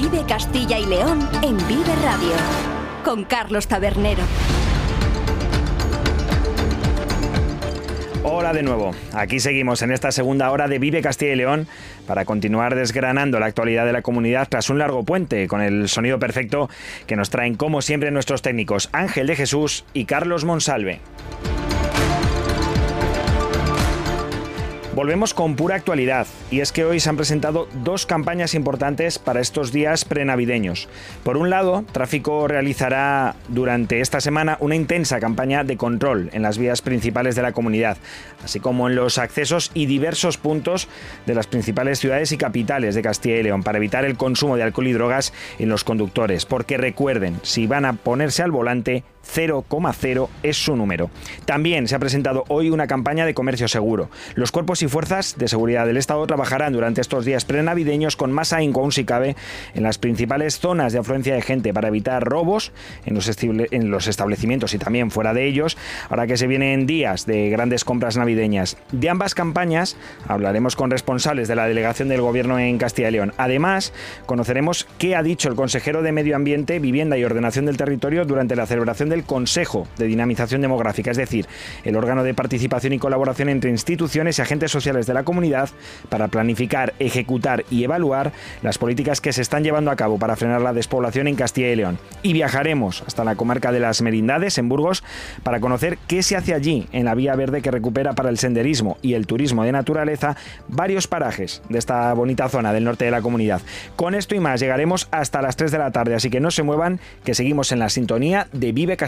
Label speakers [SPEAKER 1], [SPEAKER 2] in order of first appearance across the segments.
[SPEAKER 1] Vive Castilla y León en Vive Radio con Carlos Tabernero.
[SPEAKER 2] Hola de nuevo, aquí seguimos en esta segunda hora de Vive Castilla y León para continuar desgranando la actualidad de la comunidad tras un largo puente con el sonido perfecto que nos traen como siempre nuestros técnicos Ángel de Jesús y Carlos Monsalve. Volvemos con pura actualidad y es que hoy se han presentado dos campañas importantes para estos días prenavideños. Por un lado, Tráfico realizará durante esta semana una intensa campaña de control en las vías principales de la comunidad, así como en los accesos y diversos puntos de las principales ciudades y capitales de Castilla y León para evitar el consumo de alcohol y drogas en los conductores, porque recuerden, si van a ponerse al volante, 0,0 es su número. También se ha presentado hoy una campaña de comercio seguro. Los cuerpos y fuerzas de seguridad del Estado trabajarán durante estos días prenavideños con más ahínco aún si cabe en las principales zonas de afluencia de gente para evitar robos en los, en los establecimientos y también fuera de ellos, ahora que se vienen días de grandes compras navideñas. De ambas campañas hablaremos con responsables de la delegación del Gobierno en Castilla y León. Además, conoceremos qué ha dicho el consejero de Medio Ambiente, Vivienda y Ordenación del Territorio durante la celebración del Consejo de Dinamización Demográfica, es decir, el órgano de participación y colaboración entre instituciones y agentes sociales de la comunidad para planificar, ejecutar y evaluar las políticas que se están llevando a cabo para frenar la despoblación en Castilla y León. Y viajaremos hasta la comarca de las Merindades, en Burgos, para conocer qué se hace allí en la vía verde que recupera para el senderismo y el turismo de naturaleza varios parajes de esta bonita zona del norte de la comunidad. Con esto y más llegaremos hasta las 3 de la tarde, así que no se muevan, que seguimos en la sintonía de Vive Castilla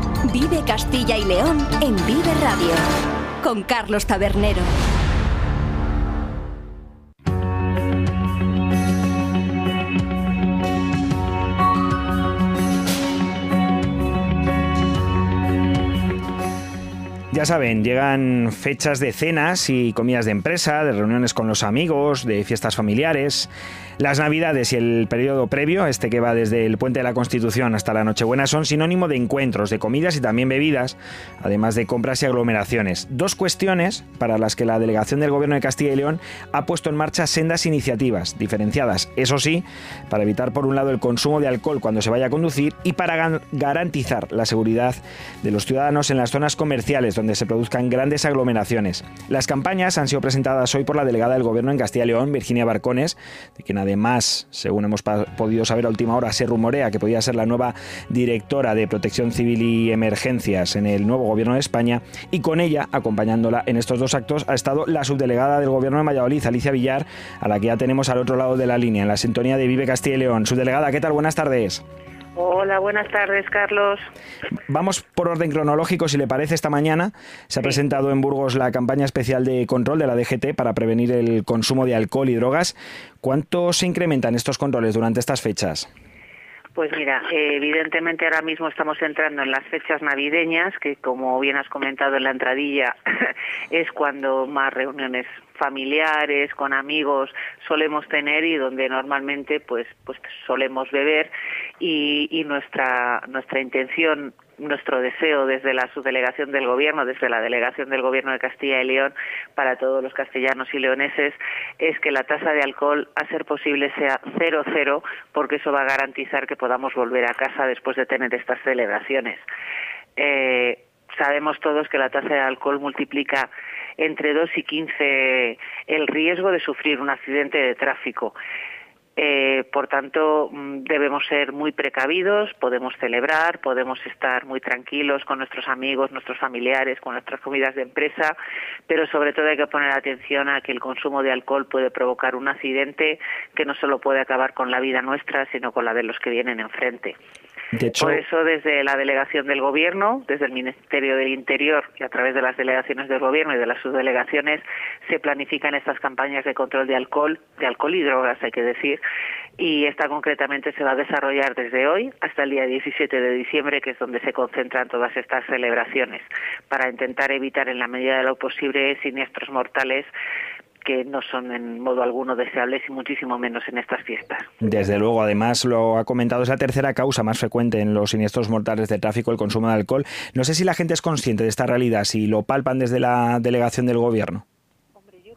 [SPEAKER 1] Vive Castilla y León en Vive Radio con Carlos Tabernero.
[SPEAKER 2] Ya saben, llegan fechas de cenas y comidas de empresa, de reuniones con los amigos, de fiestas familiares. Las Navidades y el periodo previo, este que va desde el Puente de la Constitución hasta la Nochebuena, son sinónimo de encuentros, de comidas y también bebidas, además de compras y aglomeraciones. Dos cuestiones para las que la delegación del Gobierno de Castilla y León ha puesto en marcha sendas iniciativas, diferenciadas, eso sí, para evitar por un lado el consumo de alcohol cuando se vaya a conducir y para garantizar la seguridad de los ciudadanos en las zonas comerciales donde se produzcan grandes aglomeraciones. Las campañas han sido presentadas hoy por la delegada del Gobierno en Castilla y León, Virginia Barcones, de quien Además, según hemos podido saber a última hora, se rumorea que podía ser la nueva directora de Protección Civil y Emergencias en el nuevo gobierno de España. Y con ella, acompañándola en estos dos actos, ha estado la subdelegada del gobierno de Valladolid, Alicia Villar, a la que ya tenemos al otro lado de la línea, en la sintonía de Vive Castilla y León. Subdelegada, ¿qué tal? Buenas tardes.
[SPEAKER 3] Hola, buenas tardes, Carlos.
[SPEAKER 2] Vamos por orden cronológico, si le parece, esta mañana se ha presentado en Burgos la campaña especial de control de la DGT para prevenir el consumo de alcohol y drogas. ¿Cuánto se incrementan estos controles durante estas fechas?
[SPEAKER 3] Pues mira, evidentemente ahora mismo estamos entrando en las fechas navideñas, que como bien has comentado en la entradilla, es cuando más reuniones familiares, con amigos solemos tener y donde normalmente pues pues solemos beber y, y nuestra nuestra intención nuestro deseo desde la subdelegación del Gobierno, desde la delegación del Gobierno de Castilla y León para todos los castellanos y leoneses, es que la tasa de alcohol, a ser posible, sea cero cero, porque eso va a garantizar que podamos volver a casa después de tener estas celebraciones. Eh, sabemos todos que la tasa de alcohol multiplica entre 2 y 15 el riesgo de sufrir un accidente de tráfico. Eh, por tanto, mm, debemos ser muy precavidos, podemos celebrar, podemos estar muy tranquilos con nuestros amigos, nuestros familiares, con nuestras comidas de empresa, pero sobre todo hay que poner atención a que el consumo de alcohol puede provocar un accidente que no solo puede acabar con la vida nuestra, sino con la de los que vienen enfrente. Por eso, desde la delegación del Gobierno, desde el Ministerio del Interior y a través de las delegaciones del Gobierno y de las subdelegaciones, se planifican estas campañas de control de alcohol, de alcohol y drogas, hay que decir, y esta concretamente se va a desarrollar desde hoy hasta el día 17 de diciembre, que es donde se concentran todas estas celebraciones, para intentar evitar en la medida de lo posible siniestros mortales que no son en modo alguno deseables y muchísimo menos en estas fiestas.
[SPEAKER 2] Desde luego, además lo ha comentado, es la tercera causa más frecuente en los siniestros mortales de tráfico, el consumo de alcohol. No sé si la gente es consciente de esta realidad, si lo palpan desde la delegación del gobierno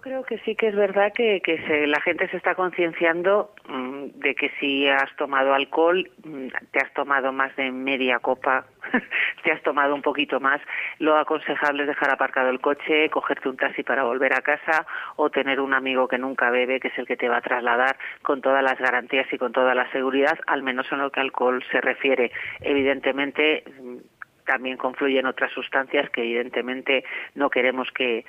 [SPEAKER 3] creo que sí que es verdad que, que la gente se está concienciando mm, de que si has tomado alcohol, mm, te has tomado más de media copa, te has tomado un poquito más, lo aconsejable es dejar aparcado el coche, cogerte un taxi para volver a casa o tener un amigo que nunca bebe, que es el que te va a trasladar con todas las garantías y con toda la seguridad, al menos en lo que alcohol se refiere. Evidentemente, mm, también confluyen otras sustancias que evidentemente no queremos que,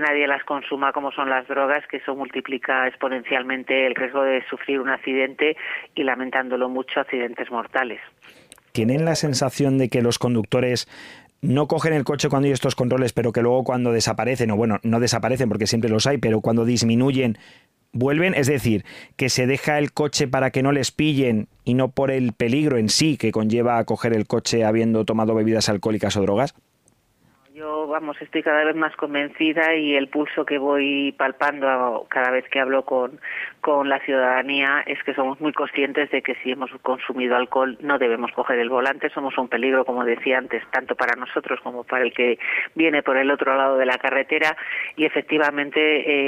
[SPEAKER 3] nadie las consuma como son las drogas, que eso multiplica exponencialmente el riesgo de sufrir un accidente y lamentándolo mucho accidentes mortales.
[SPEAKER 2] ¿Tienen la sensación de que los conductores no cogen el coche cuando hay estos controles, pero que luego cuando desaparecen, o bueno, no desaparecen porque siempre los hay, pero cuando disminuyen, vuelven, es decir, que se deja el coche para que no les pillen y no por el peligro en sí que conlleva coger el coche habiendo tomado bebidas alcohólicas o drogas?
[SPEAKER 3] Yo, vamos, estoy cada vez más convencida y el pulso que voy palpando cada vez que hablo con, con la ciudadanía es que somos muy conscientes de que si hemos consumido alcohol no debemos coger el volante, somos un peligro, como decía antes, tanto para nosotros como para el que viene por el otro lado de la carretera. Y efectivamente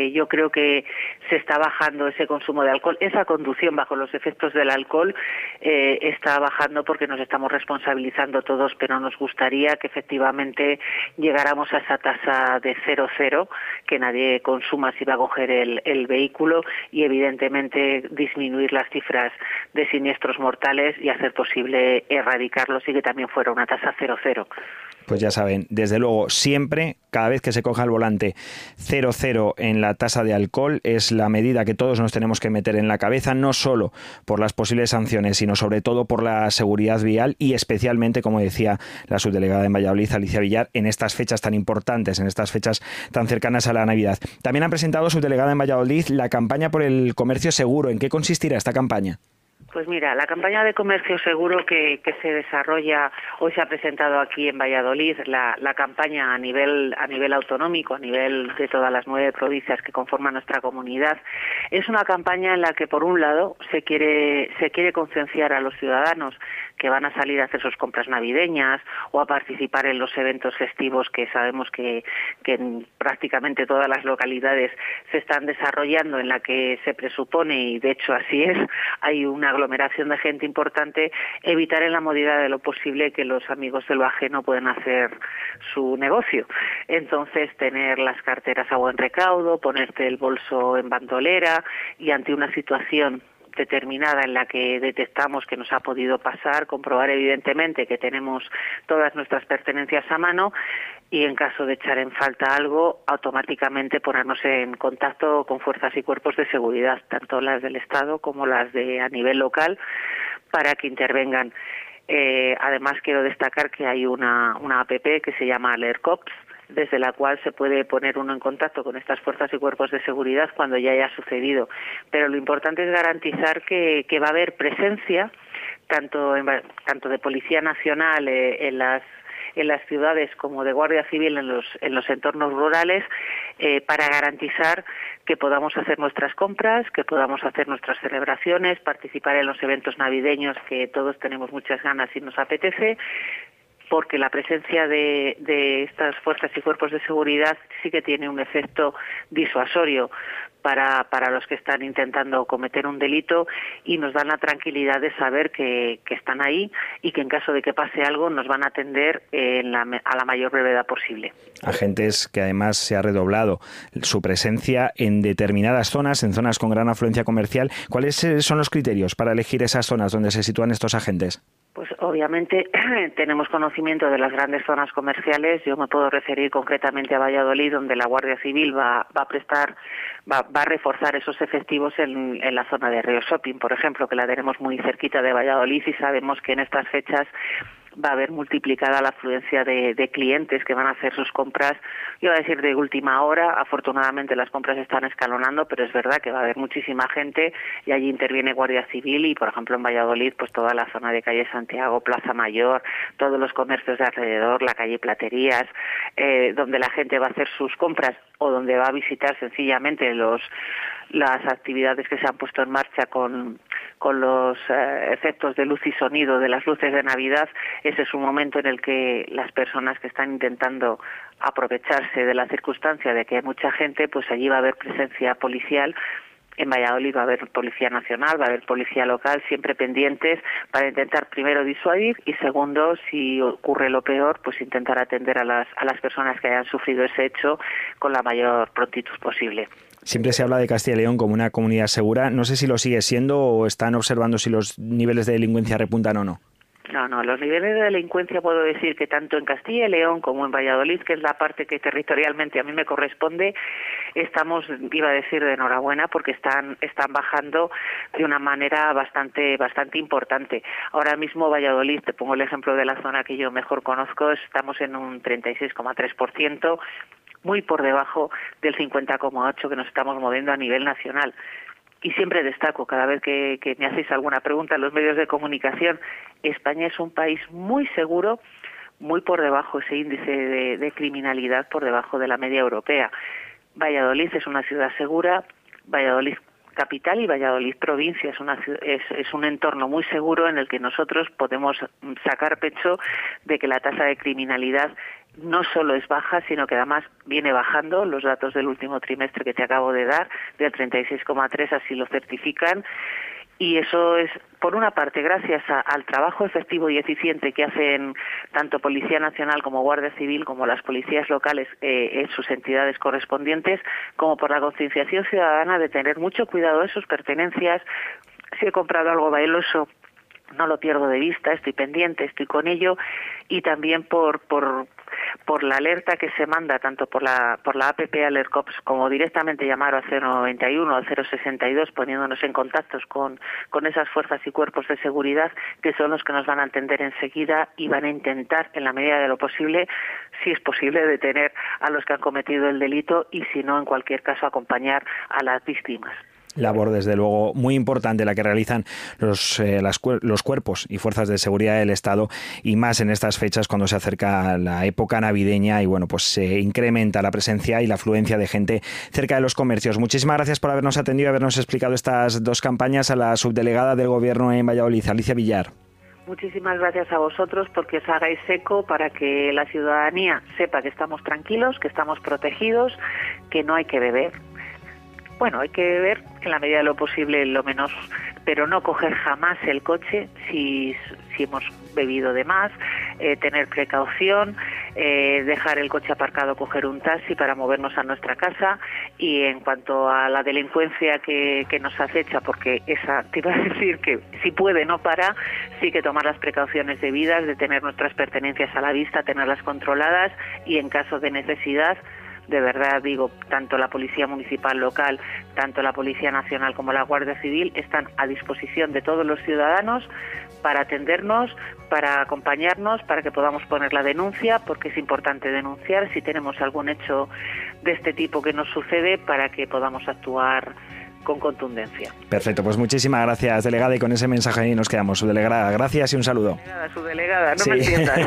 [SPEAKER 3] eh, yo creo que se está bajando ese consumo de alcohol, esa conducción bajo los efectos del alcohol eh, está bajando porque nos estamos responsabilizando todos, pero nos gustaría que efectivamente llegáramos a esa tasa de cero cero, que nadie consuma si va a coger el, el vehículo y evidentemente evidentemente disminuir las cifras de siniestros mortales y hacer posible erradicarlos y que también fuera una tasa cero cero.
[SPEAKER 2] Pues ya saben, desde luego, siempre, cada vez que se coja el volante, cero cero en la tasa de alcohol es la medida que todos nos tenemos que meter en la cabeza, no solo por las posibles sanciones, sino sobre todo por la seguridad vial y especialmente, como decía la subdelegada de Valladolid, Alicia Villar, en estas fechas tan importantes, en estas fechas tan cercanas a la Navidad. También ha presentado subdelegada en Valladolid la campaña por el comercio seguro. ¿En qué consistirá esta campaña?
[SPEAKER 3] Pues mira, la campaña de comercio seguro que, se desarrolla, hoy se ha presentado aquí en Valladolid la, campaña a nivel, a nivel autonómico, a nivel de todas las nueve provincias que conforman nuestra comunidad. Es una campaña en la que, por un lado, se quiere, se quiere concienciar a los ciudadanos que van a salir a hacer sus compras navideñas o a participar en los eventos festivos que sabemos que, que en prácticamente todas las localidades se están desarrollando en la que se presupone, y de hecho así es, hay una aglomeración de gente importante, evitar en la medida de lo posible que los amigos de lo ajeno puedan hacer su negocio. Entonces, tener las carteras a buen recaudo, ponerte el bolso en bandolera y ante una situación determinada en la que detectamos que nos ha podido pasar, comprobar evidentemente que tenemos todas nuestras pertenencias a mano y en caso de echar en falta algo, automáticamente ponernos en contacto con fuerzas y cuerpos de seguridad, tanto las del Estado como las de a nivel local, para que intervengan. Eh, además, quiero destacar que hay una, una APP que se llama AlertCops, desde la cual se puede poner uno en contacto con estas fuerzas y cuerpos de seguridad cuando ya haya sucedido. Pero lo importante es garantizar que, va a haber presencia tanto, tanto de Policía Nacional eh, en las en las ciudades como de Guardia Civil en los, en los entornos rurales eh, para garantizar que podamos hacer nuestras compras, que podamos hacer nuestras celebraciones, participar en los eventos navideños que todos tenemos muchas ganas y nos apetece, porque la presencia de, estas fuerzas y cuerpos de seguridad sí que tiene un efecto disuasorio para, para los que están intentando cometer un delito y nos dan la tranquilidad de saber que, están ahí y que en caso de que pase algo nos van a atender a la mayor brevedad posible.
[SPEAKER 2] Agentes que además se ha redoblado su presencia en determinadas zonas, en zonas con gran afluencia comercial. ¿Cuáles son los criterios para elegir esas zonas donde se sitúan estos agentes?
[SPEAKER 3] Pues obviamente tenemos conocimiento de las grandes zonas comerciales. Yo me puedo referir concretamente a Valladolid, donde la Guardia Civil va, va a prestar, va, va, a reforzar esos efectivos en, en la zona de Río Shopping, por ejemplo, que la tenemos muy cerquita de Valladolid y sabemos que en estas fechas va a haber multiplicada la afluencia de, de, clientes que van a hacer sus compras, yo voy a decir de última hora, afortunadamente las compras están escalonando, pero es verdad que va a haber muchísima gente y allí interviene Guardia Civil y, por ejemplo, en Valladolid, pues toda la zona de calle Santiago, Plaza Mayor, todos los comercios de alrededor, la calle Platerías, eh, donde la gente va a hacer sus compras o donde va a visitar sencillamente los las actividades que se han puesto en marcha con, con los eh, efectos de luz y sonido de las luces de Navidad, ese es un momento en el que las personas que están intentando aprovecharse de la circunstancia de que hay mucha gente, pues allí va a haber presencia policial en Valladolid va a haber policía nacional, va a haber policía local, siempre pendientes para intentar primero disuadir y segundo, si ocurre lo peor, pues intentar atender a las, a las personas que hayan sufrido ese hecho con la mayor prontitud posible.
[SPEAKER 2] Siempre se habla de Castilla y León como una comunidad segura. No sé si lo sigue siendo o están observando si los niveles de delincuencia repuntan o no.
[SPEAKER 3] No, no, los niveles de delincuencia puedo decir que tanto en Castilla y León como en Valladolid, que es la parte que territorialmente a mí me corresponde, estamos, iba a decir, de enhorabuena porque están, están bajando de una manera bastante, bastante importante. Ahora mismo Valladolid, te pongo el ejemplo de la zona que yo mejor conozco, estamos en un 36,3%, muy por debajo del 50,8 que nos estamos moviendo a nivel nacional. Y siempre destaco, cada vez que, me hacéis alguna pregunta en los medios de comunicación, España es un país muy seguro, muy por debajo ese índice de, de criminalidad, por debajo de la media europea. Valladolid es una ciudad segura, Valladolid capital y Valladolid provincia es, una, es, es, un entorno muy seguro en el que nosotros podemos sacar pecho de que la tasa de criminalidad no solo es baja, sino que además viene bajando. Los datos del último trimestre que te acabo de dar, del 36,3, así lo certifican. Y eso es, por una parte, gracias a, al trabajo efectivo y eficiente que hacen tanto Policía Nacional como Guardia Civil, como las policías locales eh, en sus entidades correspondientes, como por la concienciación ciudadana de tener mucho cuidado de sus pertenencias. Si he comprado algo bailoso, no lo pierdo de vista, estoy pendiente, estoy con ello y también por, por, la alerta que se manda tanto por la por la APP Alert Cops como directamente llamar a 091 o 062 poniéndonos en contactos con, con esas fuerzas y cuerpos de seguridad que son los que nos van a atender enseguida y van a intentar en la medida de lo posible si es posible detener a los que han cometido el delito y si no en cualquier caso acompañar a las víctimas
[SPEAKER 2] labor, desde luego, muy importante la que realizan los, eh, las, los cuerpos y fuerzas de seguridad del Estado y más en estas fechas cuando se acerca la época navideña y bueno, pues se incrementa la presencia y la afluencia de gente cerca de los comercios. Muchísimas gracias por habernos atendido y habernos explicado estas dos campañas a la subdelegada del Gobierno en Valladolid, Alicia Villar.
[SPEAKER 3] Muchísimas gracias a vosotros porque os hagáis eco para que la ciudadanía sepa que estamos tranquilos, que estamos protegidos, que no hay que beber, bueno, hay que ver en la medida de lo posible lo menos, pero no coger jamás el coche si, si hemos bebido de más, eh, tener precaución, eh, dejar el coche aparcado, coger un taxi para movernos a nuestra casa y en cuanto a la delincuencia que, que nos acecha, porque esa te iba a decir que si puede no para, sí que tomar las precauciones debidas de tener nuestras pertenencias a la vista, tenerlas controladas y en caso de necesidad de verdad digo, tanto la Policía Municipal local, tanto la Policía Nacional como la Guardia Civil están a disposición de todos los ciudadanos para atendernos, para acompañarnos, para que podamos poner la denuncia, porque es importante denunciar si tenemos algún hecho de este tipo que nos sucede para que podamos actuar con contundencia.
[SPEAKER 2] Perfecto, pues muchísimas gracias, delegada, y con ese mensaje ahí nos quedamos. Subdelegada, gracias y un saludo.
[SPEAKER 3] Subdelegada, no sí. me entiendas.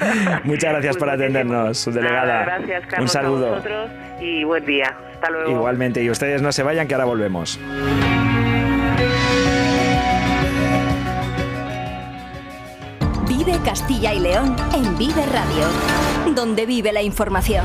[SPEAKER 2] Muchas gracias por atendernos, subdelegada.
[SPEAKER 3] Nada, gracias, Carlos,
[SPEAKER 2] un saludo.
[SPEAKER 3] A vosotros y buen día. Hasta luego.
[SPEAKER 2] Igualmente, y ustedes no se vayan, que ahora volvemos.
[SPEAKER 1] Vive Castilla y León en Vive Radio, donde vive la información.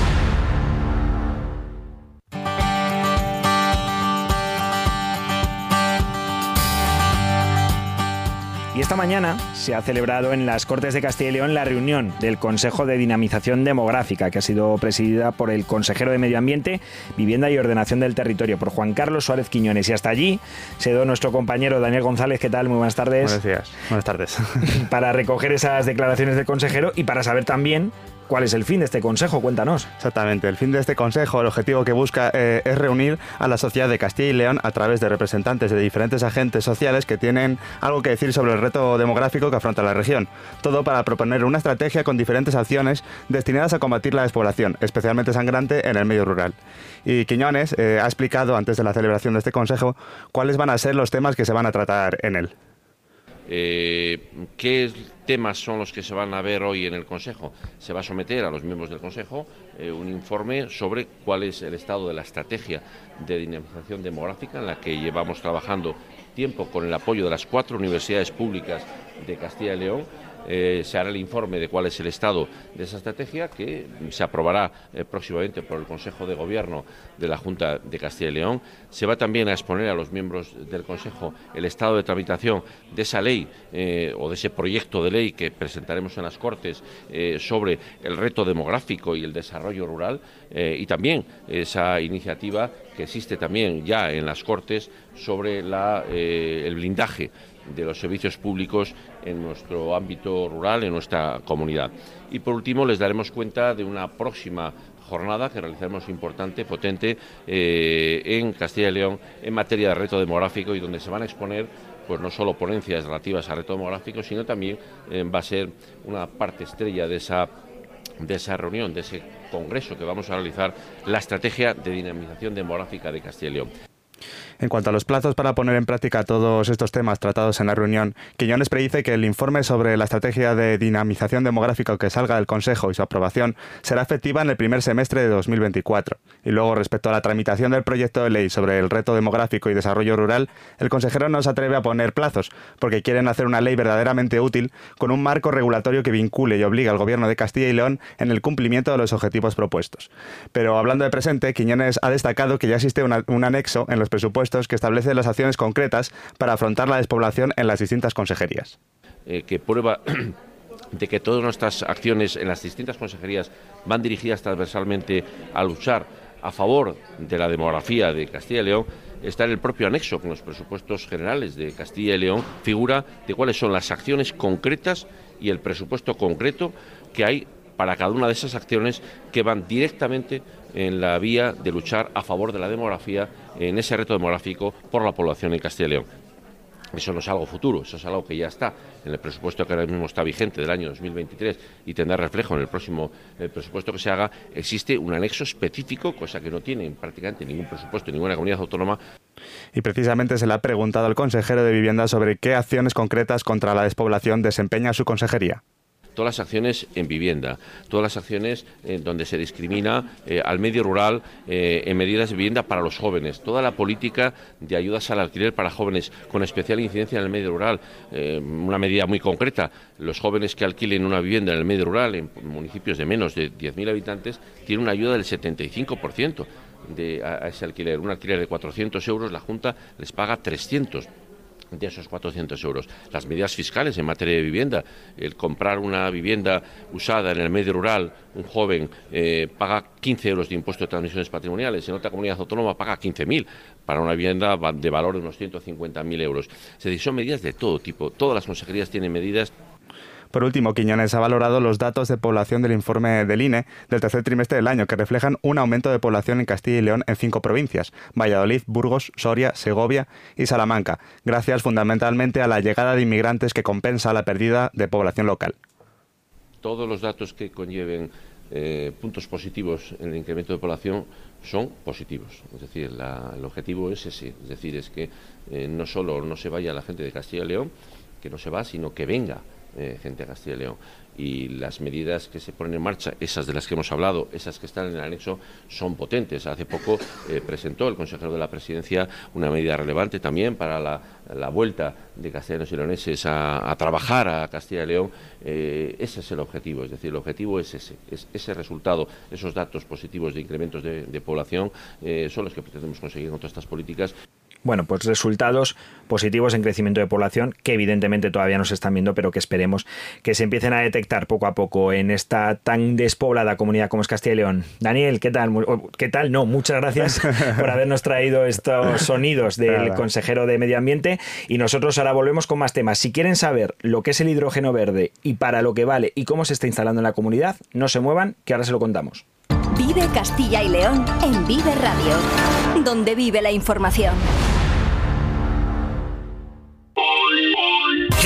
[SPEAKER 2] Y esta mañana se ha celebrado en las Cortes de Castilla y León la reunión del Consejo de Dinamización Demográfica, que ha sido presidida por el consejero de Medio Ambiente, Vivienda y Ordenación del Territorio, por Juan Carlos Suárez Quiñones. Y hasta allí se dio nuestro compañero Daniel González. ¿Qué tal? Muy buenas tardes.
[SPEAKER 4] Buenos días. Buenas tardes.
[SPEAKER 2] Para recoger esas declaraciones del consejero y para saber también ¿Cuál es el fin de este consejo? Cuéntanos.
[SPEAKER 4] Exactamente, el fin de este consejo, el objetivo que busca eh, es reunir a la sociedad de Castilla y León a través de representantes de diferentes agentes sociales que tienen algo que decir sobre el reto demográfico que afronta la región. Todo para proponer una estrategia con diferentes acciones destinadas a combatir la despoblación, especialmente sangrante en el medio rural. Y Quiñones eh, ha explicado antes de la celebración de este consejo cuáles van a ser los temas que se van a tratar en él.
[SPEAKER 5] Eh, ¿Qué temas son los que se van a ver hoy en el Consejo? Se va a someter a los miembros del Consejo eh, un informe sobre cuál es el estado de la estrategia de dinamización demográfica en la que llevamos trabajando tiempo con el apoyo de las cuatro universidades públicas de Castilla y León eh, se hará el informe de cuál es el estado de esa estrategia que se aprobará eh, próximamente por el Consejo de Gobierno de la Junta de Castilla y León. Se va también a exponer a los miembros del Consejo el estado de tramitación de esa ley eh, o de ese proyecto de ley que presentaremos en las Cortes sobre el reto demográfico y el desarrollo rural y también esa iniciativa que existe también ya en las Cortes sobre el blindaje de los servicios públicos en nuestro ámbito rural, en nuestra comunidad. Y por último, les daremos cuenta de una próxima jornada que realizaremos importante, potente, eh, en Castilla y León en materia de reto demográfico y donde se van a exponer pues no solo ponencias relativas al reto demográfico, sino también eh, va a ser una parte estrella de esa de esa reunión, de ese congreso que vamos a realizar, la estrategia de dinamización demográfica de Castilla y León.
[SPEAKER 4] En cuanto a los plazos para poner en práctica todos estos temas tratados en la reunión, Quiñones predice que el informe sobre la estrategia de dinamización demográfica que salga del Consejo y su aprobación será efectiva en el primer semestre de 2024. Y luego, respecto a la tramitación del proyecto de ley sobre el reto demográfico y desarrollo rural, el consejero no se atreve a poner plazos, porque quieren hacer una ley verdaderamente útil con un marco regulatorio que vincule y obligue al Gobierno de Castilla y León en el cumplimiento de los objetivos propuestos. Pero hablando de presente, Quiñones ha destacado que ya existe un anexo en los presupuestos que establece las acciones concretas para afrontar la despoblación en las distintas consejerías.
[SPEAKER 5] Eh, que prueba de que todas nuestras acciones en las distintas consejerías van dirigidas transversalmente a luchar a favor de la demografía de Castilla y León, está en el propio anexo con los presupuestos generales de Castilla y León, figura de cuáles son las acciones concretas y el presupuesto concreto que hay para cada una de esas acciones que van directamente en la vía de luchar a favor de la demografía, en ese reto demográfico por la población en Castilla y León. Eso no es algo futuro, eso es algo que ya está en el presupuesto que ahora mismo está vigente del año 2023 y tendrá reflejo en el próximo presupuesto que se haga. Existe un anexo específico, cosa que no tiene prácticamente ningún presupuesto en ninguna comunidad autónoma.
[SPEAKER 4] Y precisamente se le ha preguntado al consejero de Vivienda sobre qué acciones concretas contra la despoblación desempeña su consejería
[SPEAKER 5] todas las acciones en vivienda, todas las acciones en donde se discrimina eh, al medio rural eh, en medidas de vivienda para los jóvenes, toda la política de ayudas al alquiler para jóvenes con especial incidencia en el medio rural, eh, una medida muy concreta, los jóvenes que alquilen una vivienda en el medio rural, en municipios de menos de 10.000 habitantes, tienen una ayuda del 75% de, a ese alquiler, un alquiler de 400 euros, la Junta les paga 300 de esos 400 euros. Las medidas fiscales en materia de vivienda, el comprar una vivienda usada en el medio rural, un joven eh, paga 15 euros de impuesto de transmisiones patrimoniales, en otra comunidad autónoma paga 15.000 para una vivienda de valor de unos 150.000 euros. Es decir, son medidas de todo tipo. Todas las consejerías tienen medidas
[SPEAKER 4] por último, Quiñones ha valorado los datos de población del informe del INE del tercer trimestre del año, que reflejan un aumento de población en Castilla y León en cinco provincias, Valladolid, Burgos, Soria, Segovia y Salamanca, gracias fundamentalmente a la llegada de inmigrantes que compensa la pérdida de población local.
[SPEAKER 5] Todos los datos que conlleven eh, puntos positivos en el incremento de población son positivos. Es decir, el objetivo es ese. Es decir, es que eh, no solo no se vaya la gente de Castilla y León, que no se va, sino que venga eh, gente de Castilla y León. y las medidas que se ponen en marcha, esas de las que hemos hablado, esas que están en el anexo, son potentes. Hace poco eh, presentó el consejero de la presidencia una medida relevante también para la, vuelta de castellanos y leoneses a, trabajar a Castilla y León. Eh, ese es el objetivo, es decir, el objetivo es ese, es ese resultado, esos datos positivos de incrementos de, población son los que pretendemos conseguir con todas estas políticas
[SPEAKER 2] bueno, pues resultados positivos en crecimiento de población que evidentemente todavía no se están viendo, pero que esperemos que se empiecen a detectar poco a poco en esta tan despoblada comunidad como es Castilla y León. Daniel, ¿qué tal? ¿Qué tal? No, muchas gracias por habernos traído estos sonidos del consejero de Medio Ambiente y nosotros ahora volvemos con más temas. Si quieren saber lo que es el hidrógeno verde y para lo que vale y cómo se está instalando en la comunidad, no se muevan, que ahora se lo contamos.
[SPEAKER 1] Vive Castilla y León en Vive Radio, donde vive la información.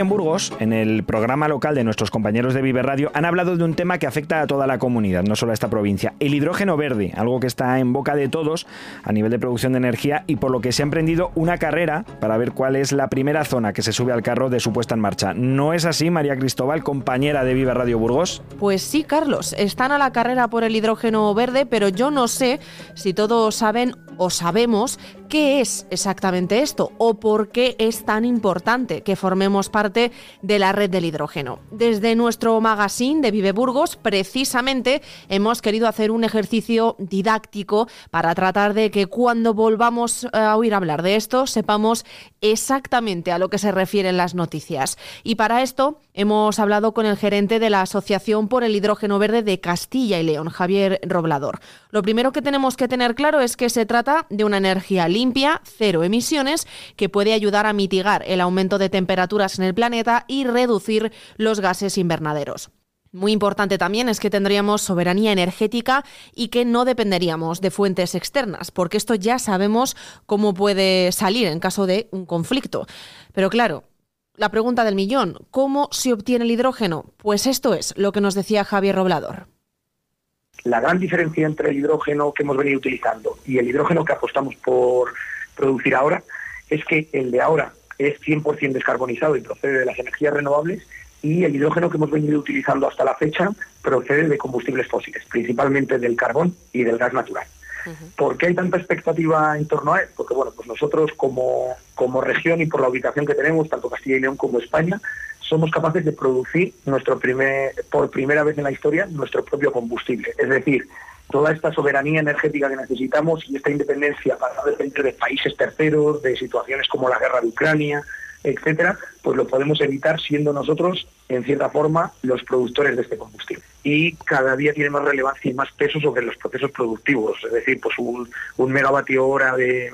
[SPEAKER 2] En Burgos, en el programa local de nuestros compañeros de Vive Radio, han hablado de un tema que afecta a toda la comunidad, no solo a esta provincia. El hidrógeno verde, algo que está en boca de todos a nivel de producción de energía y por lo que se ha emprendido una carrera para ver cuál es la primera zona que se sube al carro de su puesta en marcha. ¿No es así, María Cristóbal, compañera de Vive Radio Burgos?
[SPEAKER 6] Pues sí, Carlos. Están a la carrera por el hidrógeno verde, pero yo no sé si todos saben o sabemos qué es exactamente esto o por qué es tan importante que formemos parte de la red del hidrógeno. Desde nuestro magazine de Vive Burgos, precisamente hemos querido hacer un ejercicio didáctico para tratar de que cuando volvamos a oír hablar de esto sepamos exactamente a lo que se refieren las noticias. Y para esto hemos hablado con el gerente de la Asociación por el Hidrógeno Verde de Castilla y León, Javier Roblador. Lo primero que tenemos que tener claro es que se trata de una energía limpia, cero emisiones, que puede ayudar a mitigar el aumento de temperaturas en el planeta y reducir los gases invernaderos. Muy importante también es que tendríamos soberanía energética y que no dependeríamos de fuentes externas, porque esto ya sabemos cómo puede salir en caso de un conflicto. Pero claro, la pregunta del millón, ¿cómo se obtiene el hidrógeno? Pues esto es lo que nos decía Javier Roblador.
[SPEAKER 7] La gran diferencia entre el hidrógeno que hemos venido utilizando y el hidrógeno que apostamos por producir ahora es que el de ahora es 100% descarbonizado y procede de las energías renovables y el hidrógeno que hemos venido utilizando hasta la fecha procede de combustibles fósiles, principalmente del carbón y del gas natural. ¿Por qué hay tanta expectativa en torno a él? Porque bueno, pues nosotros como, como región y por la ubicación que tenemos, tanto Castilla y León como España, somos capaces de producir nuestro primer, por primera vez en la historia nuestro propio combustible. Es decir, toda esta soberanía energética que necesitamos y esta independencia para depender de países terceros, de situaciones como la guerra de Ucrania, etcétera, pues lo podemos evitar siendo nosotros, en cierta forma, los productores de este combustible. Y cada día tiene más relevancia y más peso sobre los procesos productivos. Es decir, pues un, megavatio hora de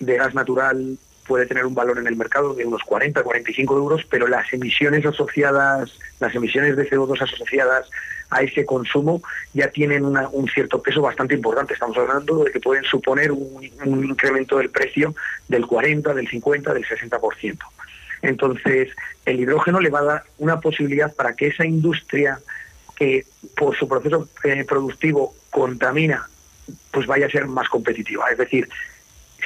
[SPEAKER 7] gas natural puede tener un valor en el mercado de unos 40, 45 euros, pero las emisiones asociadas, las emisiones de CO2 asociadas a ese consumo ya tienen un cierto peso bastante importante. Estamos hablando de que pueden suponer un, incremento del precio del 40, del 50, del 60%. Entonces, el hidrógeno le va a dar una posibilidad para que esa industria que por su proceso eh, productivo contamina, pues vaya a ser más competitiva. Es decir,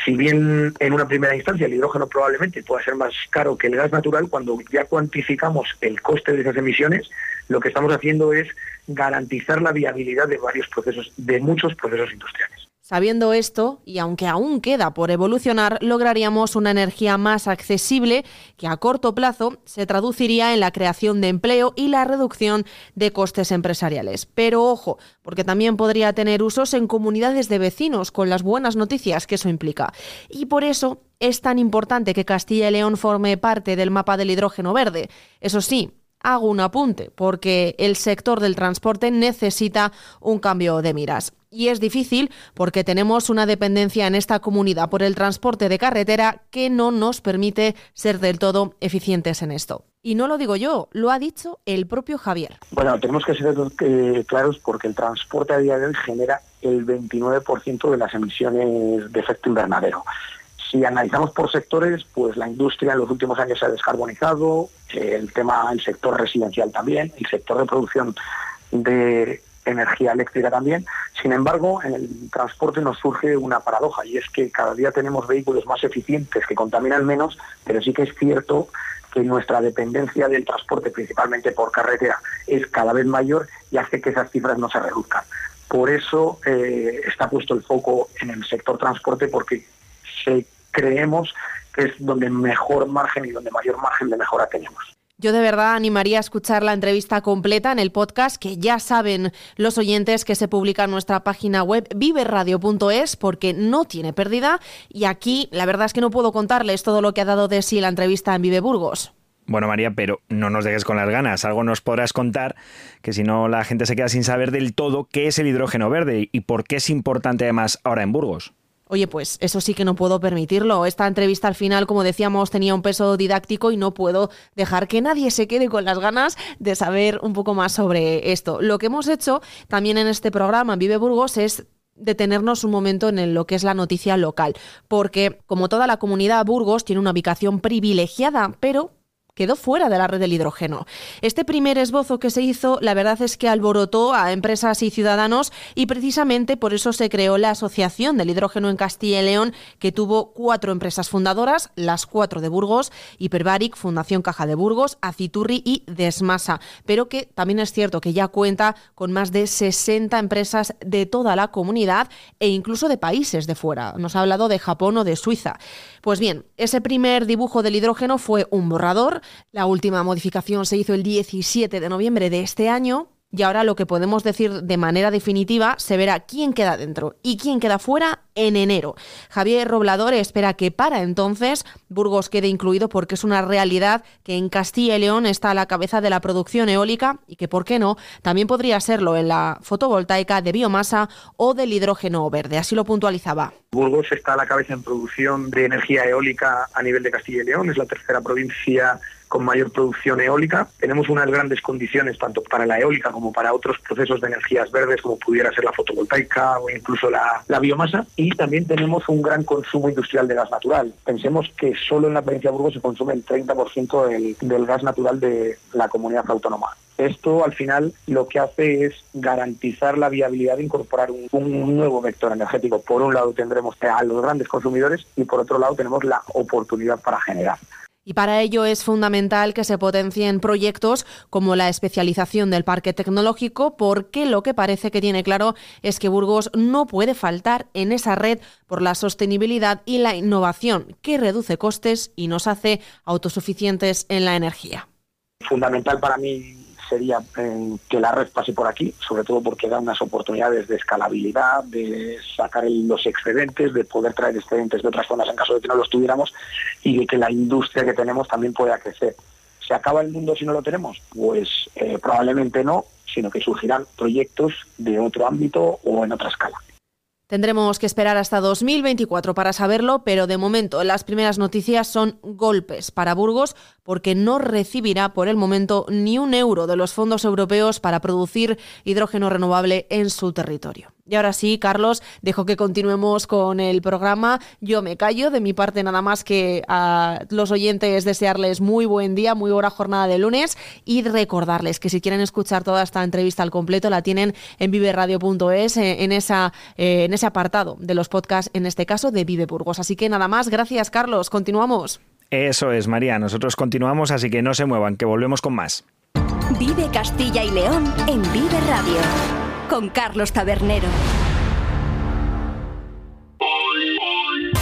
[SPEAKER 7] si bien en una primera instancia el hidrógeno probablemente pueda ser más caro que el gas natural, cuando ya cuantificamos el coste de esas emisiones, lo que estamos haciendo es garantizar la viabilidad de varios procesos, de muchos procesos industriales.
[SPEAKER 6] Sabiendo esto, y aunque aún queda por evolucionar, lograríamos una energía más accesible que a corto plazo se traduciría en la creación de empleo y la reducción de costes empresariales. Pero ojo, porque también podría tener usos en comunidades de vecinos con las buenas noticias que eso implica. Y por eso es tan importante que Castilla y León forme parte del mapa del hidrógeno verde. Eso sí, hago un apunte, porque el sector del transporte necesita un cambio de miras. Y es difícil porque tenemos una dependencia en esta comunidad por el transporte de carretera que no nos permite ser del todo eficientes en esto. Y no lo digo yo, lo ha dicho el propio Javier.
[SPEAKER 7] Bueno, tenemos que ser eh, claros porque el transporte a día de hoy genera el 29% de las emisiones de efecto invernadero. Si analizamos por sectores, pues la industria en los últimos años se ha descarbonizado, el tema, el sector residencial también, el sector de producción de energía eléctrica también. Sin embargo, en el transporte nos surge una paradoja y es que cada día tenemos vehículos más eficientes que contaminan menos, pero sí que es cierto que nuestra dependencia del transporte, principalmente por carretera, es cada vez mayor y hace que esas cifras no se reduzcan. Por eso eh, está puesto el foco en el sector transporte porque se creemos que es donde mejor margen y donde mayor margen de mejora tenemos.
[SPEAKER 6] Yo de verdad animaría a escuchar la entrevista completa en el podcast que ya saben los oyentes que se publica en nuestra página web viveradio.es porque no tiene pérdida y aquí la verdad es que no puedo contarles todo lo que ha dado de sí la entrevista en Vive Burgos.
[SPEAKER 2] Bueno, María, pero no nos dejes con las ganas. Algo nos podrás contar, que si no la gente se queda sin saber del todo qué es el hidrógeno verde y por qué es importante además ahora en Burgos.
[SPEAKER 6] Oye, pues eso sí que no puedo permitirlo. Esta entrevista al final, como decíamos, tenía un peso didáctico y no puedo dejar que nadie se quede con las ganas de saber un poco más sobre esto. Lo que hemos hecho también en este programa en Vive Burgos es detenernos un momento en lo que es la noticia local, porque como toda la comunidad Burgos tiene una ubicación privilegiada, pero quedó fuera de la red del hidrógeno. Este primer esbozo que se hizo, la verdad es que alborotó a empresas y ciudadanos y precisamente por eso se creó la Asociación del Hidrógeno en Castilla y León, que tuvo cuatro empresas fundadoras, las cuatro de Burgos, Hiperbaric, Fundación Caja de Burgos, Aciturri y Desmasa, pero que también es cierto que ya cuenta con más de 60 empresas de toda la comunidad e incluso de países de fuera. Nos ha hablado de Japón o de Suiza. Pues bien, ese primer dibujo del hidrógeno fue un borrador. La última modificación se hizo el 17 de noviembre de este año y ahora lo que podemos decir de manera definitiva se verá quién queda dentro y quién queda fuera en enero. Javier Roblador espera que para entonces Burgos quede incluido porque es una realidad que en Castilla y León está a la cabeza de la producción eólica y que, ¿por qué no?, también podría serlo en la fotovoltaica de biomasa o del hidrógeno verde. Así lo puntualizaba.
[SPEAKER 7] Burgos está a la cabeza en producción de energía eólica a nivel de Castilla y León, es la tercera provincia con mayor producción eólica. Tenemos unas grandes condiciones tanto para la eólica como para otros procesos de energías verdes como pudiera ser la fotovoltaica o incluso la, biomasa. Y también tenemos un gran consumo industrial de gas natural. Pensemos que solo en la provincia de Burgos se consume el 30% del, gas natural de la comunidad autónoma. Esto al final lo que hace es garantizar la viabilidad de incorporar un, nuevo vector energético. Por un lado tendremos a los grandes consumidores y por otro lado tenemos la oportunidad para generar.
[SPEAKER 6] Y para ello es fundamental que se potencien proyectos como la especialización del parque tecnológico, porque lo que parece que tiene claro es que Burgos no puede faltar en esa red por la sostenibilidad y la innovación, que reduce costes y nos hace autosuficientes en la energía.
[SPEAKER 7] Fundamental para mí sería eh, que la red pase por aquí, sobre todo porque da unas oportunidades de escalabilidad, de sacar los excedentes, de poder traer excedentes de otras zonas en caso de que no los tuviéramos y de que la industria que tenemos también pueda crecer. ¿Se acaba el mundo si no lo tenemos? Pues eh, probablemente no, sino que surgirán proyectos de otro ámbito o en otra escala.
[SPEAKER 6] Tendremos que esperar hasta 2024 para saberlo, pero de momento las primeras noticias son golpes para Burgos porque no recibirá por el momento ni un euro de los fondos europeos para producir hidrógeno renovable en su territorio. Y ahora sí, Carlos, dejo que continuemos con el programa. Yo me callo, de mi parte nada más que a los oyentes desearles muy buen día, muy buena jornada de lunes y recordarles que si quieren escuchar toda esta entrevista al completo la tienen en viveradio.es eh, en, esa, eh, en ese apartado de los podcasts, en este caso de Vive Burgos. Así que nada más, gracias Carlos, continuamos.
[SPEAKER 2] Eso es, María, nosotros continuamos, así que no se muevan, que volvemos con más.
[SPEAKER 1] Vive Castilla y León en Vive Radio con Carlos Tabernero.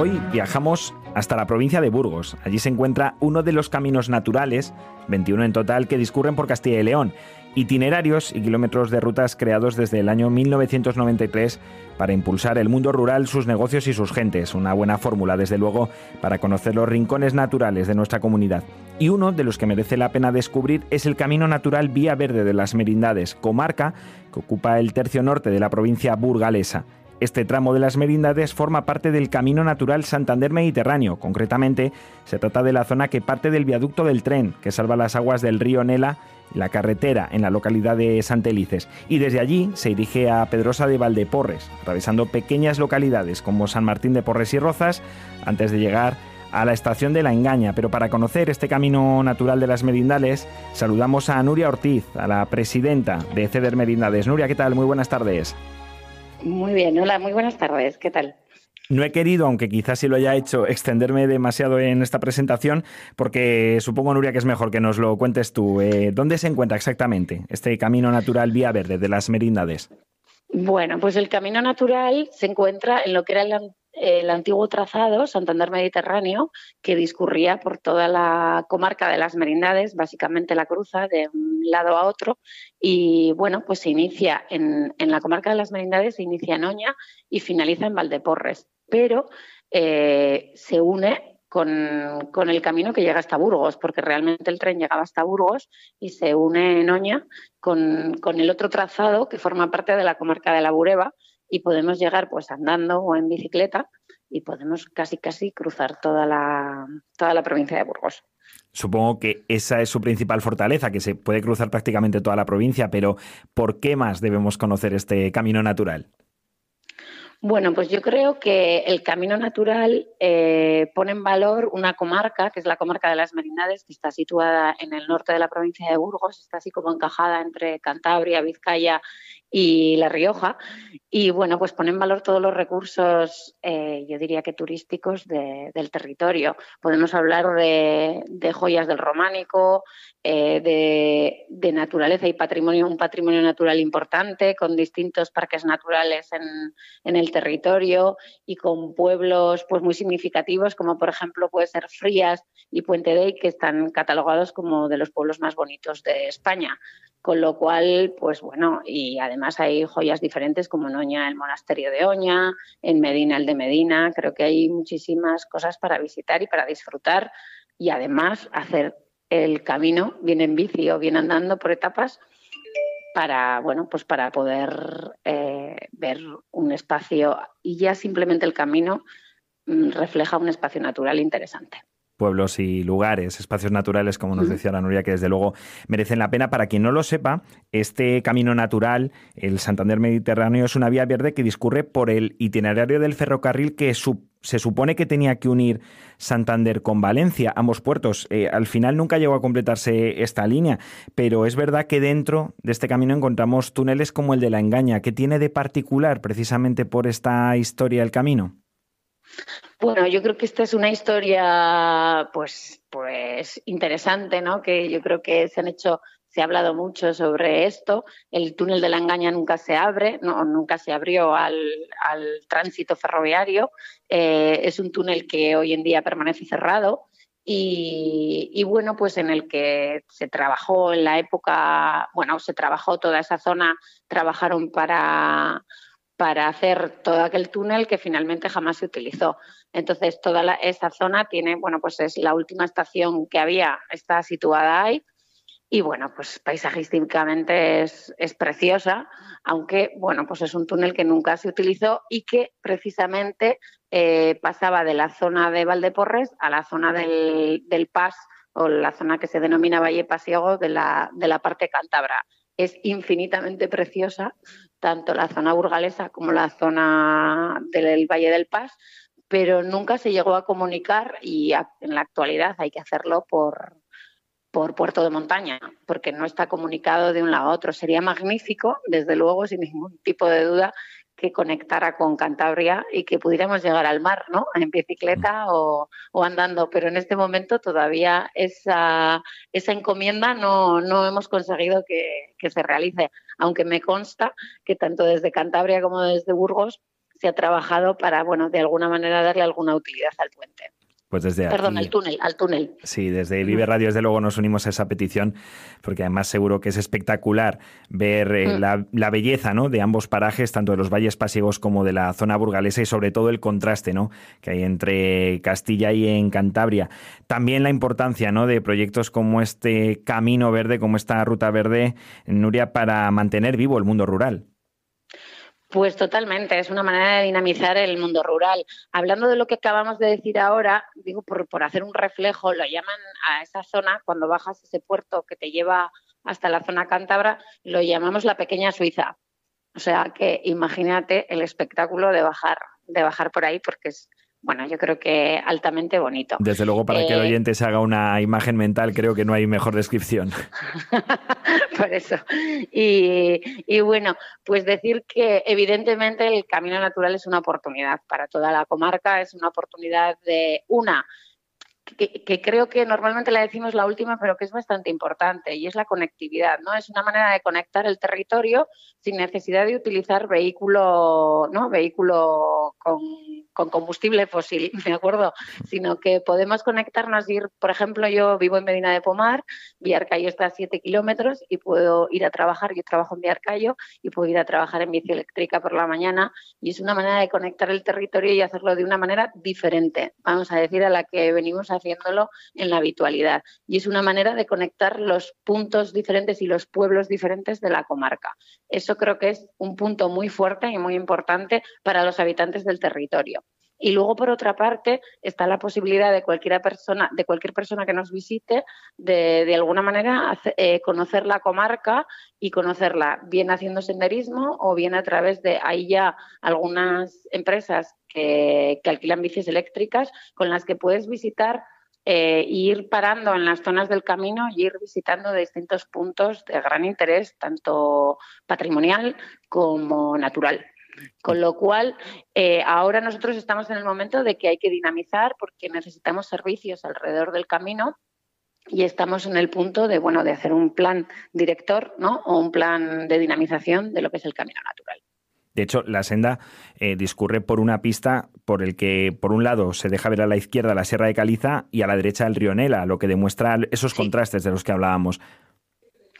[SPEAKER 2] Hoy viajamos hasta la provincia de Burgos. Allí se encuentra uno de los caminos naturales, 21 en total, que discurren por Castilla y León. Itinerarios y kilómetros de rutas creados desde el año 1993 para impulsar el mundo rural, sus negocios y sus gentes. Una buena fórmula, desde luego, para conocer los rincones naturales de nuestra comunidad. Y uno de los que merece la pena descubrir es el Camino Natural Vía Verde de las Merindades, comarca que ocupa el tercio norte de la provincia burgalesa. Este tramo de las Merindades forma parte del Camino Natural Santander Mediterráneo. Concretamente, se trata de la zona que parte del viaducto del tren, que salva las aguas del río Nela la carretera en la localidad de Santelices. Y desde allí se dirige a Pedrosa de Valdeporres, atravesando pequeñas localidades como San Martín de Porres y Rozas, antes de llegar a la estación de La Engaña. Pero para conocer este camino natural de las Merindades, saludamos a Nuria Ortiz, a la presidenta de Ceder Merindades. Nuria, ¿qué tal? Muy buenas tardes.
[SPEAKER 8] Muy bien, hola, muy buenas tardes, ¿qué tal?
[SPEAKER 2] No he querido, aunque quizás sí lo haya hecho, extenderme demasiado en esta presentación, porque supongo, Nuria, que es mejor que nos lo cuentes tú. Eh, ¿Dónde se encuentra exactamente este camino natural vía verde de las merindades?
[SPEAKER 8] Bueno, pues el camino natural se encuentra en lo que era el, el antiguo trazado Santander Mediterráneo que discurría por toda la comarca de las Merindades, básicamente la cruza de un lado a otro y bueno, pues se inicia en, en la comarca de las Merindades, se inicia en Oña y finaliza en Valdeporres, pero eh, se une con, con, el camino que llega hasta Burgos, porque realmente el tren llegaba hasta Burgos y se une en Oña con, con el otro trazado que forma parte de la comarca de la Bureba, y podemos llegar pues andando o en bicicleta y podemos casi casi cruzar toda la, toda la provincia de Burgos.
[SPEAKER 2] Supongo que esa es su principal fortaleza, que se puede cruzar prácticamente toda la provincia, pero ¿por qué más debemos conocer este camino natural?
[SPEAKER 8] Bueno, pues yo creo que el camino natural eh, pone en valor una comarca, que es la comarca de las Merindades, que está situada en el norte de la provincia de Burgos, está así como encajada entre Cantabria, Vizcaya y La Rioja. Y bueno, pues pone en valor todos los recursos, eh, yo diría que turísticos de, del territorio. Podemos hablar de, joyas del románico, eh, de, de, naturaleza y patrimonio, un patrimonio natural importante, con distintos parques naturales en, en, el territorio y con pueblos pues muy significativos, como por ejemplo puede ser Frías y Puente Dey, que están catalogados como de los pueblos más bonitos de España. Con lo cual, pues bueno, y además hay joyas diferentes como en Oña el monasterio de Oña, en Medina el de Medina. Creo que hay muchísimas cosas para visitar y para disfrutar y además hacer el camino, bien en bici o bien andando por etapas, para bueno, pues para poder eh, ver un espacio y ya simplemente el camino mm, refleja un espacio natural interesante
[SPEAKER 2] pueblos y lugares, espacios naturales, como nos decía la Nuria, que desde luego merecen la pena. Para quien no lo sepa, este camino natural, el Santander Mediterráneo, es una vía verde que discurre por el itinerario del ferrocarril que se supone que tenía que unir Santander con Valencia, ambos puertos. Eh, al final nunca llegó a completarse esta línea, pero es verdad que dentro de este camino encontramos túneles como el de la Engaña. ¿Qué tiene de particular precisamente por esta historia el camino?
[SPEAKER 8] Bueno, yo creo que esta es una historia pues, pues interesante, ¿no? Que yo creo que se han hecho, se ha hablado mucho sobre esto. El túnel de la Engaña nunca se abre, no, nunca se abrió al, tránsito ferroviario. Eh, es un túnel que hoy en día permanece cerrado. Y, y, bueno, pues en el que se trabajó en la época, bueno, se trabajó toda esa zona, trabajaron para, para hacer todo aquel túnel que finalmente jamás se utilizó. Entonces, toda la, esa zona tiene, bueno, pues es la última estación que había, está situada ahí. Y bueno, pues paisajísticamente es, preciosa, aunque bueno, pues es un túnel que nunca se utilizó y que precisamente eh, pasaba de la zona de Valdeporres a la zona del, del o la zona que se denomina Valle Pasiego de la, de la parte cántabra. Es infinitamente preciosa, tanto la zona burgalesa como la zona del Valle del Paz, pero nunca se llegó a comunicar y en la actualidad hay que hacerlo por, por puerto de montaña, porque no está comunicado de un lado a otro. Sería magnífico, desde luego, sin ningún tipo de duda, que conectara con Cantabria y que pudiéramos llegar al mar, ¿no? En bicicleta o, andando. Pero en este momento todavía esa, esa encomienda no, no hemos conseguido que, que se realice, aunque me consta que tanto desde Cantabria como desde Burgos se ha trabajado para, bueno, de alguna manera darle alguna utilidad al puente.
[SPEAKER 2] Pues desde
[SPEAKER 8] Perdón, al túnel, al túnel.
[SPEAKER 2] Sí, desde Vive Radio, desde luego, nos unimos a esa petición, porque además seguro que es espectacular ver eh, mm. la, belleza ¿no? de ambos parajes, tanto de los valles pasiegos como de la zona burgalesa, y sobre todo el contraste ¿no? que hay entre Castilla y en Cantabria. También la importancia ¿no? de proyectos como este Camino Verde, como esta Ruta Verde, Nuria, para mantener vivo el mundo rural.
[SPEAKER 8] Pues totalmente, es una manera de dinamizar el mundo rural. Hablando de lo que acabamos de decir ahora, digo, por, por, hacer un reflejo, lo llaman a esa zona, cuando bajas ese puerto que te lleva hasta la zona cántabra, lo llamamos la pequeña Suiza. O sea que imagínate el espectáculo de bajar, de bajar por ahí, porque es, bueno, yo creo que altamente bonito.
[SPEAKER 2] Desde luego, para que el eh, oyente se haga una imagen mental, creo que no hay mejor descripción.
[SPEAKER 8] Por eso. Y, bueno, pues decir que evidentemente el camino natural es una oportunidad para toda la comarca, es una oportunidad de una. Que, que, creo que normalmente la decimos la última, pero que es bastante importante, y es la conectividad, ¿no? Es una manera de conectar el territorio sin necesidad de utilizar vehículo, ¿no? Vehículo con con combustible fósil, ¿de acuerdo? Sino que podemos conectarnos y ir, por ejemplo, yo vivo en Medina de Pomar, Villarcayo está a 7 kilómetros y puedo ir a trabajar, yo trabajo en Villarcayo y puedo ir a trabajar en bici eléctrica por la mañana y es una manera de conectar el territorio y hacerlo de una manera diferente, vamos a decir, a la que venimos haciéndolo en la habitualidad. Y es una manera de conectar los puntos diferentes y los pueblos diferentes de la comarca. Eso creo que es un punto muy fuerte y muy importante para los habitantes del territorio. Y luego, por otra parte, está la posibilidad de cualquier persona, de cualquier persona que nos visite, de, de alguna manera eh, conocer la comarca y conocerla bien haciendo senderismo o bien a través de ahí ya algunas empresas que, alquilan bicis eléctricas con las que puedes visitar e ir parando en las zonas del camino y ir visitando distintos puntos de gran interés, tanto patrimonial como natural. Con lo cual, eh, ahora nosotros estamos en el momento de que hay que dinamizar porque necesitamos servicios alrededor del camino y estamos en el punto de bueno de hacer un plan director ¿no? o un plan de dinamización de lo que es el camino natural.
[SPEAKER 2] De hecho, la senda eh, discurre por una pista por el que, por un lado, se deja ver a la izquierda la Sierra de Caliza y a la derecha el río Nela, lo que demuestra esos contrastes de los que hablábamos.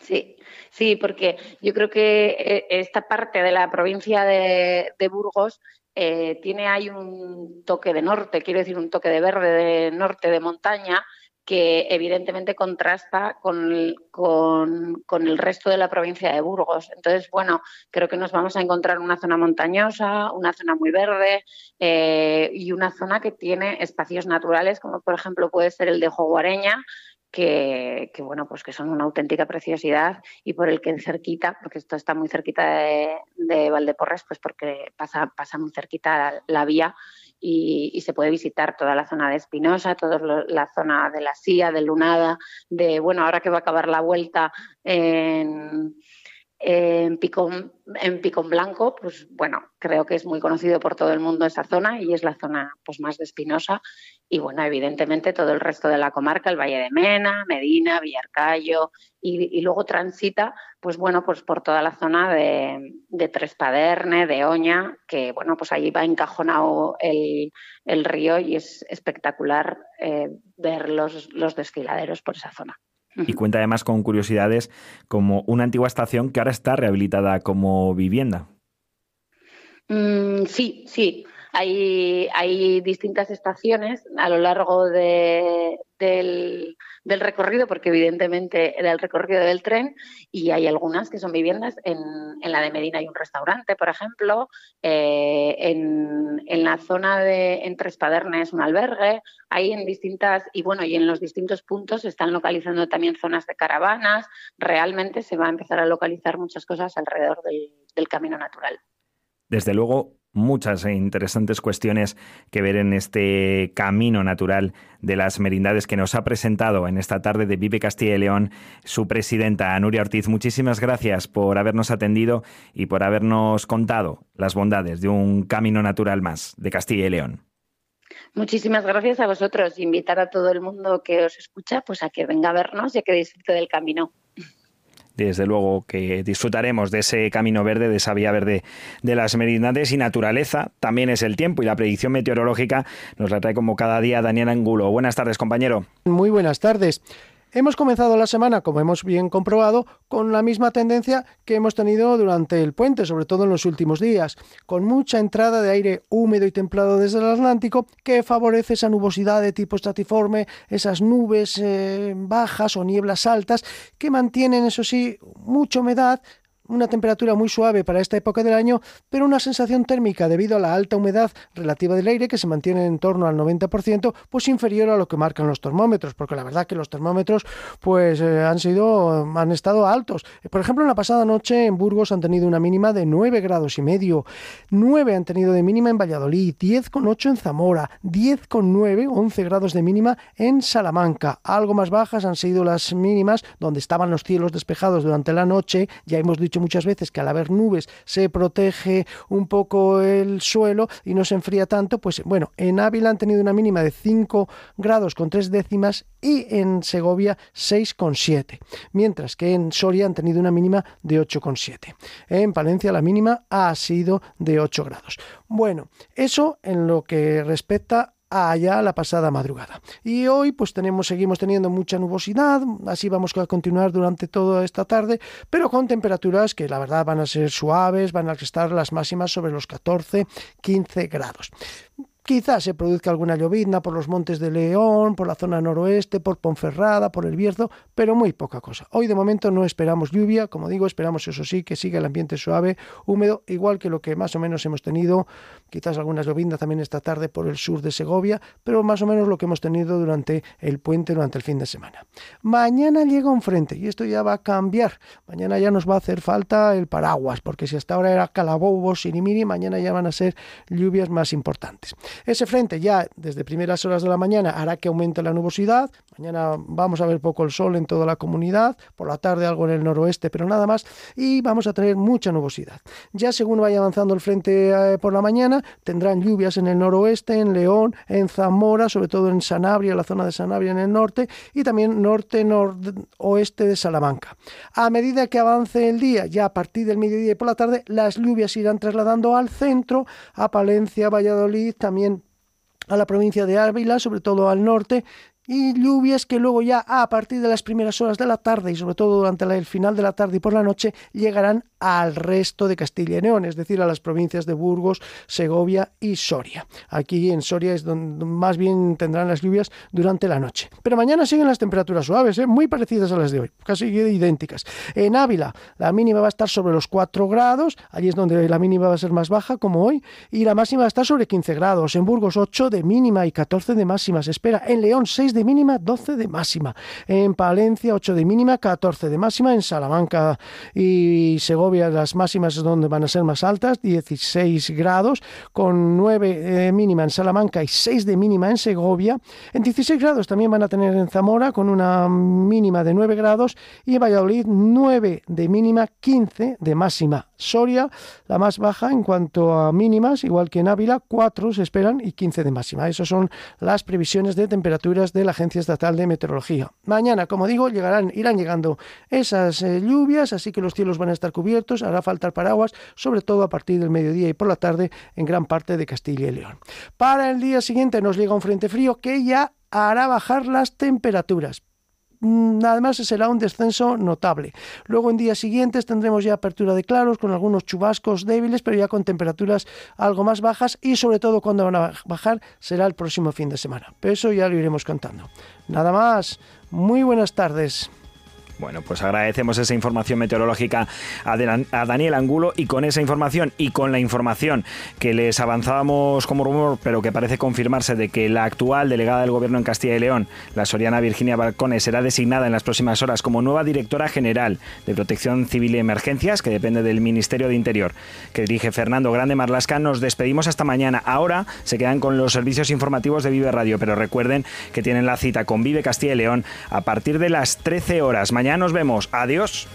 [SPEAKER 8] Sí, Sí, porque yo creo que eh, esta parte de la provincia de, Burgos eh, tiene ahí un toque de norte, quiero decir, un toque de verde de norte de montaña que evidentemente contrasta con, con, el resto de la provincia de Burgos. Entonces, bueno, creo que nos vamos a encontrar una zona montañosa, una zona muy verde eh, y una zona que tiene espacios naturales, como por ejemplo puede ser el de Joguareña, que, bueno, pues que son una auténtica preciosidad y por el que cerquita, porque esto está muy cerquita de, Valdeporres, pues porque pasa, pasa muy cerquita la, vía y, se puede visitar toda la zona de Espinosa, toda la zona de la Sía, de Lunada, de, bueno, ahora que va a acabar la vuelta en en Picón, Blanco, pues bueno, creo que es muy conocido por todo el mundo esa zona y es la zona pues más Espinosa. Y bueno, evidentemente todo el resto de la comarca, el Valle de Mena, Medina, Villarcayo, y, luego transita, pues bueno, pues por toda la zona de, de Trespaderne, de Oña, que bueno, pues allí va encajonado el, río y es espectacular eh, ver los desfiladeros por esa zona
[SPEAKER 2] y cuenta además con curiosidades como una antigua estación que ahora está rehabilitada como vivienda.
[SPEAKER 8] Mm, sí, sí. Hay, distintas estaciones a lo largo de, del, recorrido, porque evidentemente era el recorrido del tren, y hay algunas que son viviendas. En, la de Medina hay un restaurante, por ejemplo, eh, en, en, la zona de entre Espadernes un albergue, hay en distintas, y bueno, y en los distintos puntos se están localizando también zonas de caravanas. Realmente se va a empezar a localizar muchas cosas alrededor del camino natural.
[SPEAKER 2] Desde luego, muchas e interesantes cuestiones que ver en este camino natural de las merindades que nos ha presentado en esta tarde de Vive Castilla y León su presidenta Nuria Ortiz. Muchísimas gracias por habernos atendido y por habernos contado las bondades de un camino natural más de Castilla y León.
[SPEAKER 8] Muchísimas gracias a vosotros. Invitar a todo el mundo que os escucha pues a que venga a vernos y a que disfrute del camino
[SPEAKER 2] desde luego que disfrutaremos de ese camino verde, de esa vía verde de las merindades y naturaleza. También es el tiempo y la predicción meteorológica nos la trae como cada día Daniel Angulo. Buenas tardes, compañero.
[SPEAKER 9] Muy buenas tardes. Hemos comenzado la semana, como hemos bien comprobado, con la misma tendencia que hemos tenido durante el puente, sobre todo en los últimos días, con mucha entrada de aire húmedo y templado desde el Atlántico que favorece esa nubosidad de tipo estratiforme, esas nubes eh, bajas o nieblas altas que mantienen, eso sí, mucha humedad, una temperatura muy suave para esta época del año, pero una sensación térmica debido a la alta humedad relativa del aire que se mantiene en torno al 90%, pues inferior a lo que marcan los termómetros, porque la verdad que los termómetros pues eh, han sido han estado altos. Por ejemplo, en la pasada noche en Burgos han tenido una mínima de 9 grados y medio, 9 han tenido de mínima en Valladolid, 10,8 en Zamora, 10,9, 11 grados de mínima en Salamanca. Algo más bajas han sido las mínimas donde estaban los cielos despejados durante la noche, ya hemos dicho muchas veces que al haber nubes se protege un poco el suelo y no se enfría tanto, pues bueno, en Ávila han tenido una mínima de 5 grados con 3 décimas y en Segovia 6,7, mientras que en Soria han tenido una mínima de 8,7. En Palencia la mínima ha sido de 8 grados. Bueno, eso en lo que respecta allá la pasada madrugada. Y hoy pues tenemos, seguimos teniendo mucha nubosidad, así vamos a continuar durante toda esta tarde, pero con temperaturas que la verdad van a ser suaves, van a estar las máximas sobre los 14, 15 grados. Quizás se produzca alguna llovizna por los montes de León, por la zona noroeste, por Ponferrada, por el Bierzo, pero muy poca cosa. Hoy de momento no esperamos lluvia, como digo, esperamos eso sí que siga el ambiente suave, húmedo, igual que lo que más o menos hemos tenido, quizás algunas lloviznas también esta tarde por el sur de Segovia, pero más o menos lo que hemos tenido durante el puente, durante el fin de semana. Mañana llega un frente y esto ya va a cambiar. Mañana ya nos va a hacer falta el paraguas, porque si hasta ahora era calabobos, sirimiri, mañana ya van a ser lluvias más importantes. Ese frente ya desde primeras horas de la mañana hará que aumente la nubosidad. Mañana vamos a ver poco el sol en toda la comunidad, por la tarde algo en el noroeste, pero nada más, y vamos a tener mucha nubosidad. Ya según vaya avanzando el frente eh, por la mañana, tendrán lluvias en el noroeste, en León, en Zamora, sobre todo en Sanabria, la zona de Sanabria en el norte, y también norte, noroeste de Salamanca. A medida que avance el día, ya a partir del mediodía y por la tarde, las lluvias irán trasladando al centro, a Palencia, Valladolid, también a la provincia de Ávila, sobre todo al norte, y lluvias que luego ya a partir de las primeras horas de la tarde y sobre todo durante el final de la tarde y por la noche llegarán al resto de Castilla y León, es decir, a las provincias de Burgos, Segovia y Soria. Aquí en Soria es donde más bien tendrán las lluvias durante la noche. Pero mañana siguen las temperaturas suaves, ¿eh? muy parecidas a las de hoy, casi idénticas. En Ávila la mínima va a estar sobre los 4 grados, allí es donde la mínima va a ser más baja como hoy, y la máxima va a estar sobre 15 grados. En Burgos 8 de mínima y 14 de máxima se espera. En León 6 de mínima, 12 de máxima. En Palencia 8 de mínima, 14 de máxima. En Salamanca y Segovia las máximas es donde van a ser más altas, 16 grados, con 9 de mínima en Salamanca y 6 de mínima en Segovia. En 16 grados también van a tener en Zamora, con una mínima de 9 grados, y en Valladolid 9 de mínima, 15 de máxima. Soria, la más baja en cuanto a mínimas, igual que en Ávila, 4 se esperan y 15 de máxima. Esas son las previsiones de temperaturas de la Agencia Estatal de Meteorología. Mañana, como digo, llegarán, irán llegando esas eh, lluvias, así que los cielos van a estar cubiertos, hará falta el paraguas, sobre todo a partir del mediodía y por la tarde en gran parte de Castilla y León. Para el día siguiente nos llega un frente frío que ya hará bajar las temperaturas mm, además será un descenso notable. Luego en días siguientes tendremos ya apertura de claros con algunos chubascos débiles, pero ya con temperaturas algo más bajas y sobre todo cuando van a bajar será el próximo fin de semana. Pero eso ya lo iremos contando. Nada más, muy buenas tardes.
[SPEAKER 2] Bueno, pues agradecemos esa información meteorológica a, Daniel Angulo y con esa información y con la información que les avanzábamos como rumor, pero que parece confirmarse de que la actual delegada del Gobierno en Castilla y León, la soriana Virginia Balcones, será designada en las próximas horas como nueva directora general de Protección Civil y Emergencias, que depende del Ministerio de Interior, que dirige Fernando Grande Marlasca. Nos despedimos hasta mañana. Ahora se quedan con los servicios informativos de Vive Radio, pero recuerden que tienen la cita con Vive Castilla y León a partir de las 13 horas. Mañana nos vemos. Adiós.